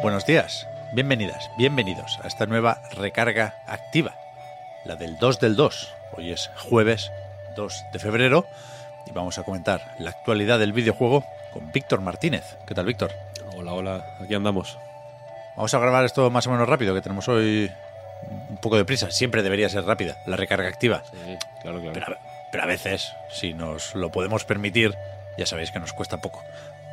Buenos días, bienvenidas, bienvenidos a esta nueva recarga activa, la del 2 del 2. Hoy es jueves 2 de febrero y vamos a comentar la actualidad del videojuego con Víctor Martínez. ¿Qué tal, Víctor? Hola, hola, aquí andamos. Vamos a grabar esto más o menos rápido, que tenemos hoy un poco de prisa. Siempre debería ser rápida la recarga activa. Sí, claro, claro. Pero, pero a veces, si nos lo podemos permitir, ya sabéis que nos cuesta poco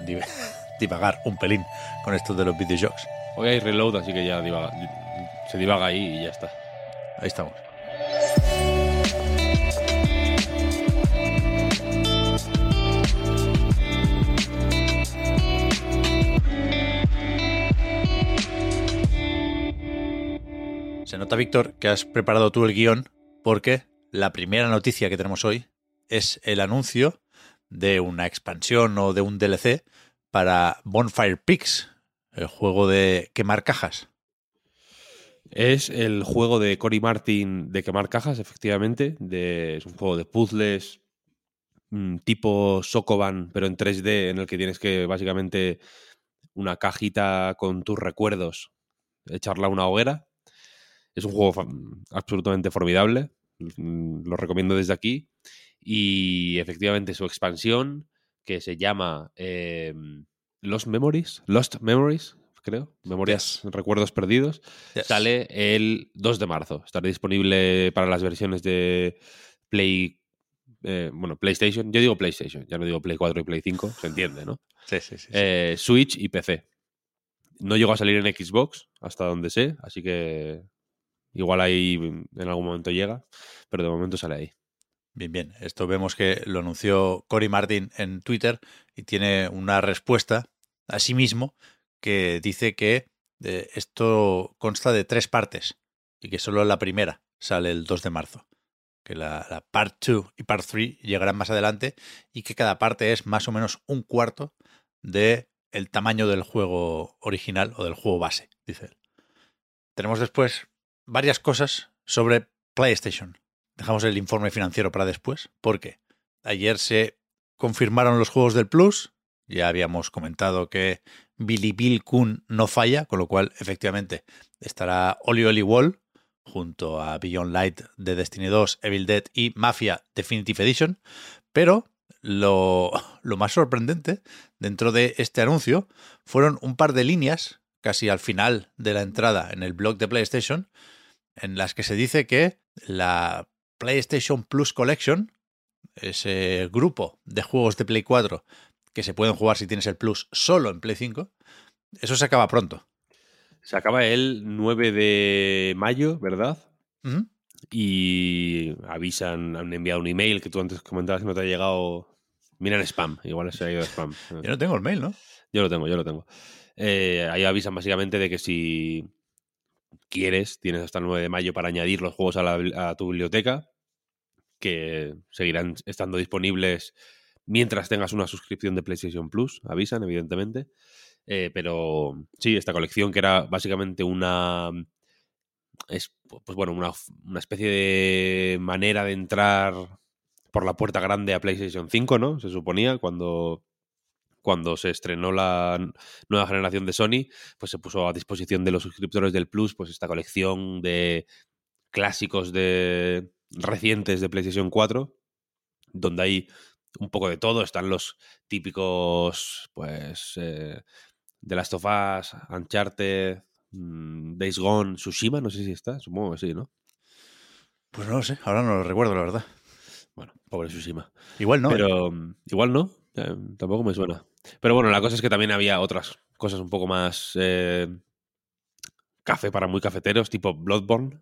divagar un pelín con esto de los videojuegos. Hoy hay reload, así que ya divaga- se divaga ahí y ya está. Ahí estamos. Se nota, Víctor, que has preparado tú el guion porque la primera noticia que tenemos hoy es el anuncio de una expansión o de un DLC para Bonfire Peaks, el juego de quemar cajas. Es el juego de Cory Martin de quemar cajas, efectivamente. Es un juego de puzzles mm, tipo Sokoban, pero en 3D, en el que tienes que básicamente una cajita con tus recuerdos, echarla a una hoguera. Es un juego absolutamente formidable. Lo recomiendo desde aquí. Y efectivamente su expansión, que se llama eh, Lost Memories, Lost Memories, creo, Memorias, Recuerdos Perdidos, Yes. sale el 2 de marzo. Estará disponible para las versiones de Play, eh, bueno, PlayStation. Yo digo PlayStation, ya no digo Play 4 y Play 5, se entiende, ¿no? Sí, sí, sí. sí. Eh, Switch y PC. No llegó a salir en Xbox, hasta donde sé, así que igual ahí en algún momento llega, pero de momento sale ahí. Bien, bien. Esto vemos que lo anunció Cory Martin en Twitter y tiene una respuesta a sí mismo que dice que eh, esto consta de tres partes y que solo la primera sale el 2 de marzo. Que la, Part 2 y Part 3 llegarán más adelante y que cada parte es más o menos un cuarto de el tamaño del juego original o del juego base, dice él. Tenemos después varias cosas sobre PlayStation. Dejamos el informe financiero para después, porque ayer se confirmaron los juegos del Plus. Ya habíamos comentado que Billy Bill Kun no falla, con lo cual efectivamente estará Oli Oli Wall junto a Beyond Light de Destiny 2, Evil Dead y Mafia Definitive Edition. Pero lo, lo más sorprendente dentro de este anuncio fueron un par de líneas, casi al final de la entrada en el blog de PlayStation, en las que se dice que la PlayStation Plus Collection, ese grupo de juegos de Play 4 que se pueden jugar si tienes el Plus solo en Play 5, eso se acaba pronto. Se acaba el 9 de mayo, ¿verdad? Y avisan, han enviado un email que tú antes comentabas que no te ha llegado. Mira en spam, igual se ha ido a spam. Yo no tengo el mail, ¿no? Yo lo tengo, yo lo tengo. Eh, ahí avisan básicamente de que si quieres, tienes hasta el 9 de mayo para añadir los juegos a, la bibli- a tu biblioteca, que seguirán estando disponibles mientras tengas una suscripción de PlayStation Plus, avisan, evidentemente. Eh, pero sí, esta colección que era básicamente una. Es, pues bueno, una, una especie de manera de entrar por la puerta grande a PlayStation 5, ¿no? Se suponía, cuando, cuando se estrenó la nueva generación de Sony, pues se puso a disposición de los suscriptores del Plus, pues esta colección de clásicos de recientes de PlayStation 4, donde hay un poco de todo. Están los típicos, pues, eh, The Last of Us, Uncharted, mm, Days Gone, Tsushima, no sé si está, supongo que sí, ¿no? Pues no lo sé, ahora no lo recuerdo, la verdad. Bueno, pobre Tsushima. Igual no. ¿eh? Pero mm, igual no, eh, tampoco me suena. Pero bueno, la cosa es que también había otras cosas un poco más eh, café para muy cafeteros, tipo Bloodborne.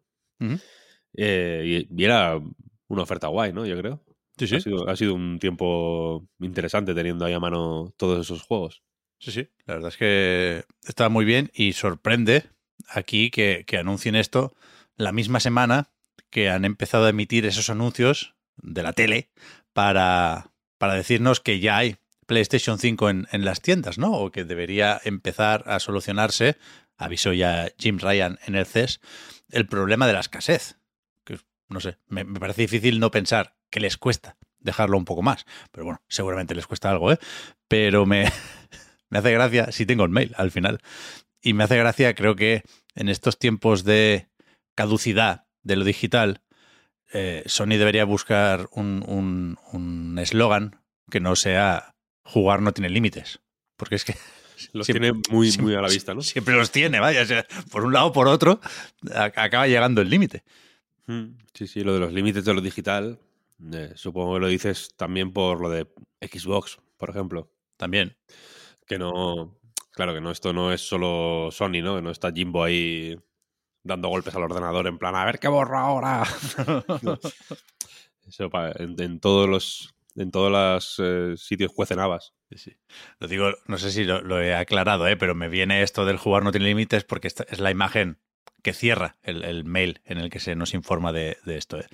Eh, y, y era una oferta guay, ¿no? Yo creo. Sí, sí. Ha, sido, ha sido un tiempo interesante teniendo ahí a mano todos esos juegos. Sí, sí. La verdad es que está muy bien y sorprende aquí que, que anuncien esto la misma semana que han empezado a emitir esos anuncios de la tele para, para decirnos que ya hay PlayStation 5 en, en, las tiendas, ¿no? O que debería empezar a solucionarse, avisó ya Jim Ryan en el CES, el problema de la escasez. No sé, me, me parece difícil no pensar que les cuesta dejarlo un poco más. Pero bueno, seguramente les cuesta algo, ¿eh? Pero me, me hace gracia, si tengo el mail al final, y me hace gracia, creo que en estos tiempos de caducidad de lo digital, eh, Sony debería buscar un eslogan un, un que no sea jugar no tiene límites. Porque es que. Los siempre, tiene muy, siempre, muy a la vista, ¿no? Siempre los tiene, vaya. O sea, por un lado o por otro, acaba llegando el límite. Sí, sí, lo de los límites de lo digital, eh, supongo que lo dices también por lo de Xbox, por ejemplo. También. Que no. Claro, que no, esto no es solo Sony, ¿no? Que no está Jimbo ahí dando golpes al ordenador en plan, a ver qué borro ahora. Eso en, en, todos los en todos los eh, sitios cuecen habas. Sí, sí. Lo digo, no sé si lo, lo he aclarado, ¿eh? pero me viene esto del jugar no tiene límites porque esta es la imagen que cierra el, el, mail en el que se nos informa de, de esto. ¿eh?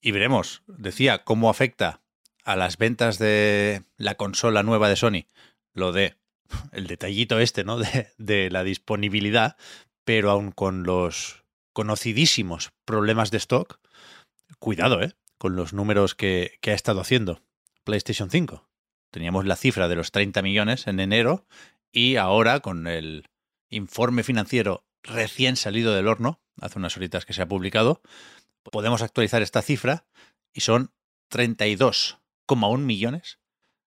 Y veremos, decía, cómo afecta a las ventas de la consola nueva de Sony lo de el detallito este, ¿no? De, de la disponibilidad, pero aún con los conocidísimos problemas de stock, cuidado, ¿eh? Con los números que, que ha estado haciendo PlayStation 5. Teníamos la cifra de los 30 millones en enero y ahora con el informe financiero recién salido del horno, hace unas horitas que se ha publicado, podemos actualizar esta cifra y son 32,1 millones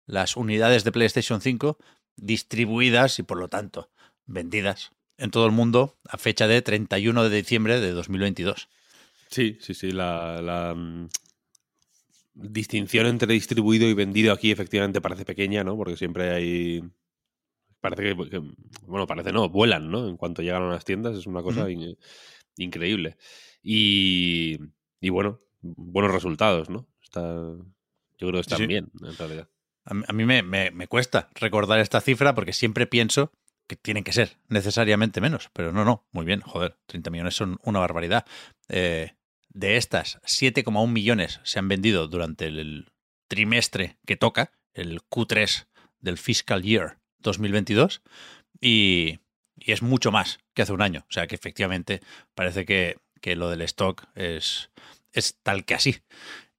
las unidades de PlayStation 5 distribuidas y por lo tanto vendidas en todo el mundo a fecha de 31 de diciembre de 2022. Sí, sí, sí, la, um, distinción entre distribuido y vendido aquí efectivamente parece pequeña, ¿no? Porque siempre hay... Parece que, que bueno, parece no, vuelan, ¿no? En cuanto llegan a las tiendas, es una cosa uh -huh. in, increíble. Y, y, bueno, buenos resultados, ¿no? Está, yo creo que están sí, bien, en realidad. A, a mí me, me, me cuesta recordar esta cifra porque siempre pienso que tienen que ser necesariamente menos, pero no, no, muy bien, joder, 30 millones son una barbaridad. Eh, de estas, 7,1 millones se han vendido durante el trimestre que toca, el Q3 del fiscal year 2022, y, y, es mucho más que hace un año. O sea que efectivamente parece que, que lo del stock es, es tal que así.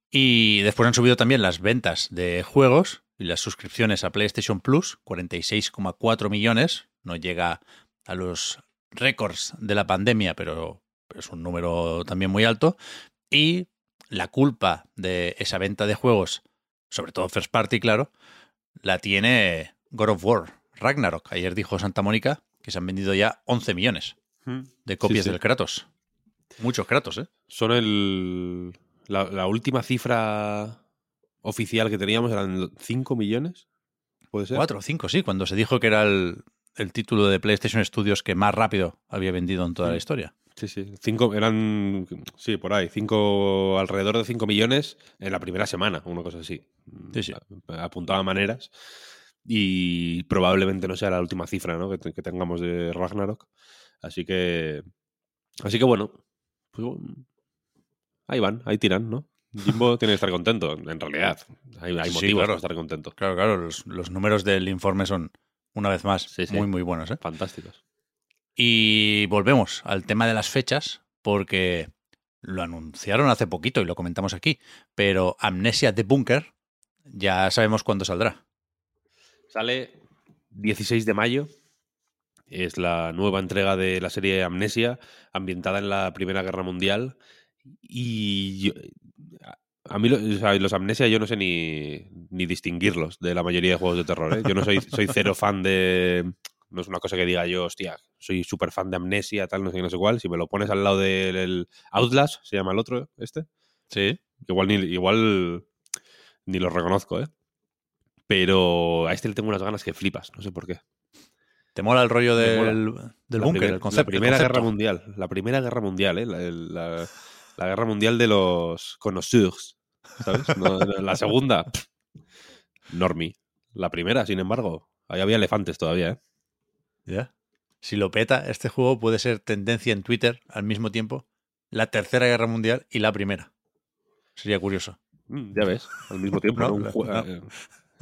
Y después han subido también las ventas de juegos y las suscripciones a PlayStation Plus, 46,4 millones, no llega a los récords de la pandemia, pero es un número también muy alto. Y la culpa de esa venta de juegos, sobre todo First Party, claro, la tiene God of War, Ragnarok. Ayer dijo Santa Mónica que se han vendido ya 11 millones de copias sí, sí. del Kratos. Muchos Kratos, ¿eh? Son el. La, la, última cifra oficial que teníamos eran 5 millones. ¿Puede ser? 4 o 5, sí, cuando se dijo que era el, el título de PlayStation Studios que más rápido había vendido en toda sí. la historia. Sí, sí. Cinco, eran, sí, por ahí, cinco, alrededor de 5 millones en la primera semana, una cosa así. Sí, sí. Apuntaba maneras. Y probablemente no sea la última cifra ¿no? que, que, tengamos de Ragnarok. Así que. Así que bueno. Pues, ahí van, ahí tiran, ¿no? Jimbo tiene que estar contento, en realidad. Hay, hay sí, motivos claro. para estar contento. Claro, claro. Los, los, números del informe son, una vez más, sí, sí. muy, muy buenos. ¿eh? Fantásticos. Y volvemos al tema de las fechas, porque lo anunciaron hace poquito y lo comentamos aquí, pero Amnesia de Bunker ya sabemos cuándo saldrá. Sale 16 de mayo. Es la nueva entrega de la serie Amnesia, ambientada en la Primera Guerra Mundial. Y yo, a mí o sea, los Amnesia yo no sé ni, ni, distinguirlos de la mayoría de juegos de terror. ¿eh? Yo no soy, soy cero fan de... No es una cosa que diga yo, hostia, soy súper fan de Amnesia, tal, no sé, no sé cuál. Si me lo pones al lado del Outlast, se llama el otro, este. Sí. Igual ni, igual ni lo reconozco, ¿eh? Pero a este le tengo unas ganas que flipas, no sé por qué. ¿Te mola el rollo del, del búnker, el concepto? La Primera Guerra Mundial. La Primera Guerra Mundial, ¿eh? La, la, la guerra mundial de los connoisseurs. ¿sabes? la segunda, Normi. La primera, sin embargo, ahí había elefantes todavía, ¿eh? Ya. Si lo peta, este juego puede ser tendencia en Twitter al mismo tiempo, la tercera guerra mundial y la primera. Sería curioso. Mm, ya ves, al mismo tiempo. Un, eh,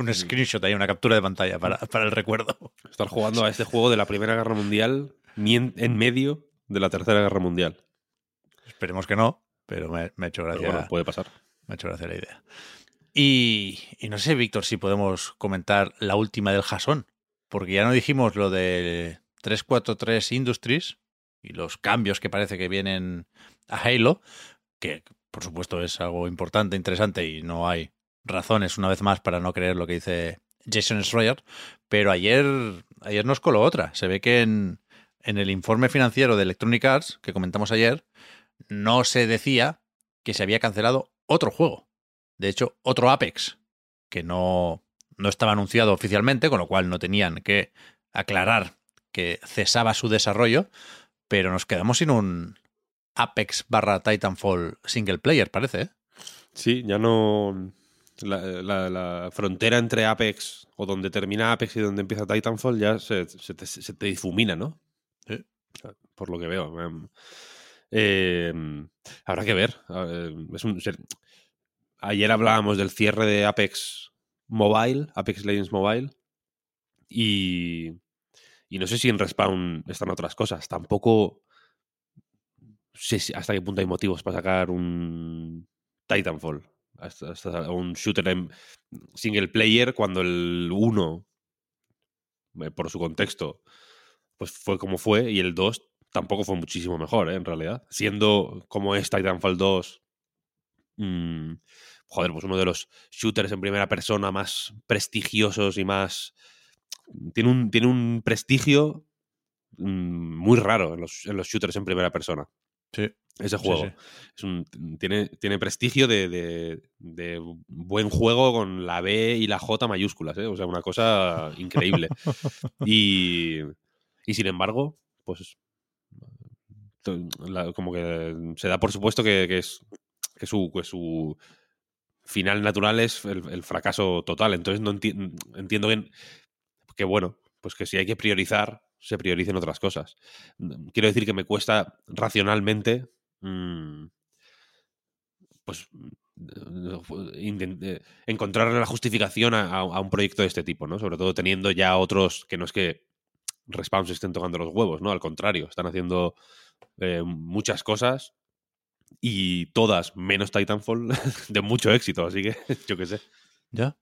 mm. screenshot ahí, una captura de pantalla para, el recuerdo. Estar jugando a este juego de la Primera Guerra Mundial en, medio de la Tercera Guerra Mundial. Esperemos que no, pero me, ha hecho gracia. puede pasar. Me ha hecho gracia la idea. Y, no sé, Víctor, si podemos comentar la última del Jason, porque ya no dijimos lo de 343 Industries y los cambios que parece que vienen a Halo, que por supuesto es algo importante, interesante y no hay razones una vez más para no creer lo que dice Jason Schreier, pero ayer, ayer nos coló otra. Se ve que en, en el informe financiero de Electronic Arts que comentamos ayer, no se decía que se había cancelado otro juego. De hecho, otro Apex, que no, no estaba anunciado oficialmente, con lo cual no tenían que aclarar que cesaba su desarrollo, pero nos quedamos sin un Apex barra Titanfall single player, parece. ¿eh? Sí, ya no... La, frontera entre Apex o donde termina Apex y donde empieza Titanfall ya se, te, difumina, ¿no? Por lo que veo. Em, em, habrá que ver. ayer hablábamos del cierre de Apex Mobile, Apex Legends Mobile, y, y no sé si en Respawn están otras cosas. Tampoco sé hasta qué punto hay motivos para sacar un Titanfall. Hasta, un shooter en single player cuando el 1, eh, por su contexto, pues fue como fue y el 2 tampoco fue muchísimo mejor, ¿eh? en realidad. Siendo como es Titanfall 2, mm, joder, pues uno de los shooters en primera persona más prestigiosos y más... Tiene un, tiene un prestigio mm, muy raro en los, en los shooters en primera persona. Sí. Ese juego. Es un, tiene, tiene prestigio de, de, buen juego con la B y la J mayúsculas, ¿eh? O sea, una cosa increíble. y, y sin embargo, pues como que se da por supuesto que, es que su, que su final natural es el, fracaso total. Entonces no entiendo bien que bueno, pues que si hay que priorizar, se prioricen otras cosas. Quiero decir que me cuesta racionalmente mm, pues eh, encontrar la justificación a, un proyecto de este tipo, ¿no? Sobre todo teniendo ya otros que no es que Respawn se estén tocando los huevos, ¿no? Al contrario, están haciendo eh, muchas cosas y todas, menos Titanfall, de mucho éxito, así que yo qué sé. Ya.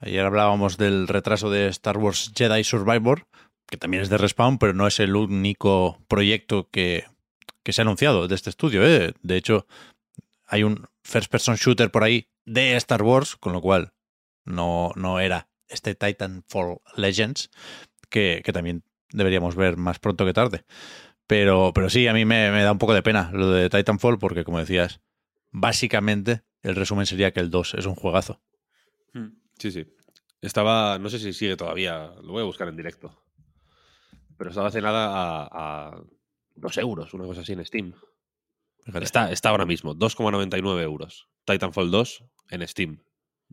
Ayer hablábamos del retraso de Star Wars Jedi Survivor, que también es de Respawn, pero no es el único proyecto que, que se ha anunciado de este estudio. ¿eh? De hecho, hay un first person shooter por ahí de Star Wars, con lo cual no, no era este Titanfall Legends, que, también deberíamos ver más pronto que tarde. Pero, pero sí, a mí me, da un poco de pena lo de Titanfall, porque como decías, básicamente el resumen sería que el 2 es un juegazo. Hmm. Sí, sí. Estaba, no sé si sigue todavía, lo voy a buscar en directo. Pero estaba hace nada a, 2 euros, una cosa así en Steam. Está, está ahora mismo, 2,99 euros. Titanfall 2 en Steam.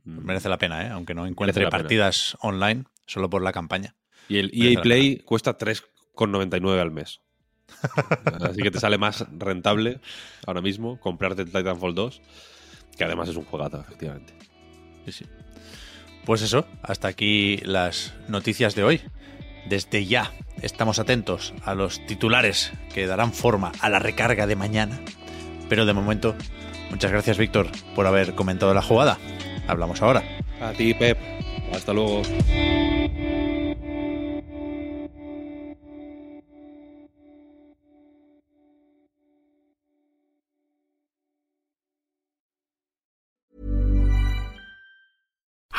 Merece la pena, ¿eh? aunque no encuentre partidas online, solo por la campaña. Y el EA Play cuesta 3,99 al mes. Así que te sale más rentable ahora mismo comprarte el Titanfall 2, que además es un juegazo, efectivamente. Sí, sí. Pues eso, hasta aquí las noticias de hoy. Desde ya estamos atentos a los titulares que darán forma a la recarga de mañana. Pero de momento, muchas gracias Víctor por haber comentado la jugada. Hablamos ahora. A ti, Pep. Hasta luego.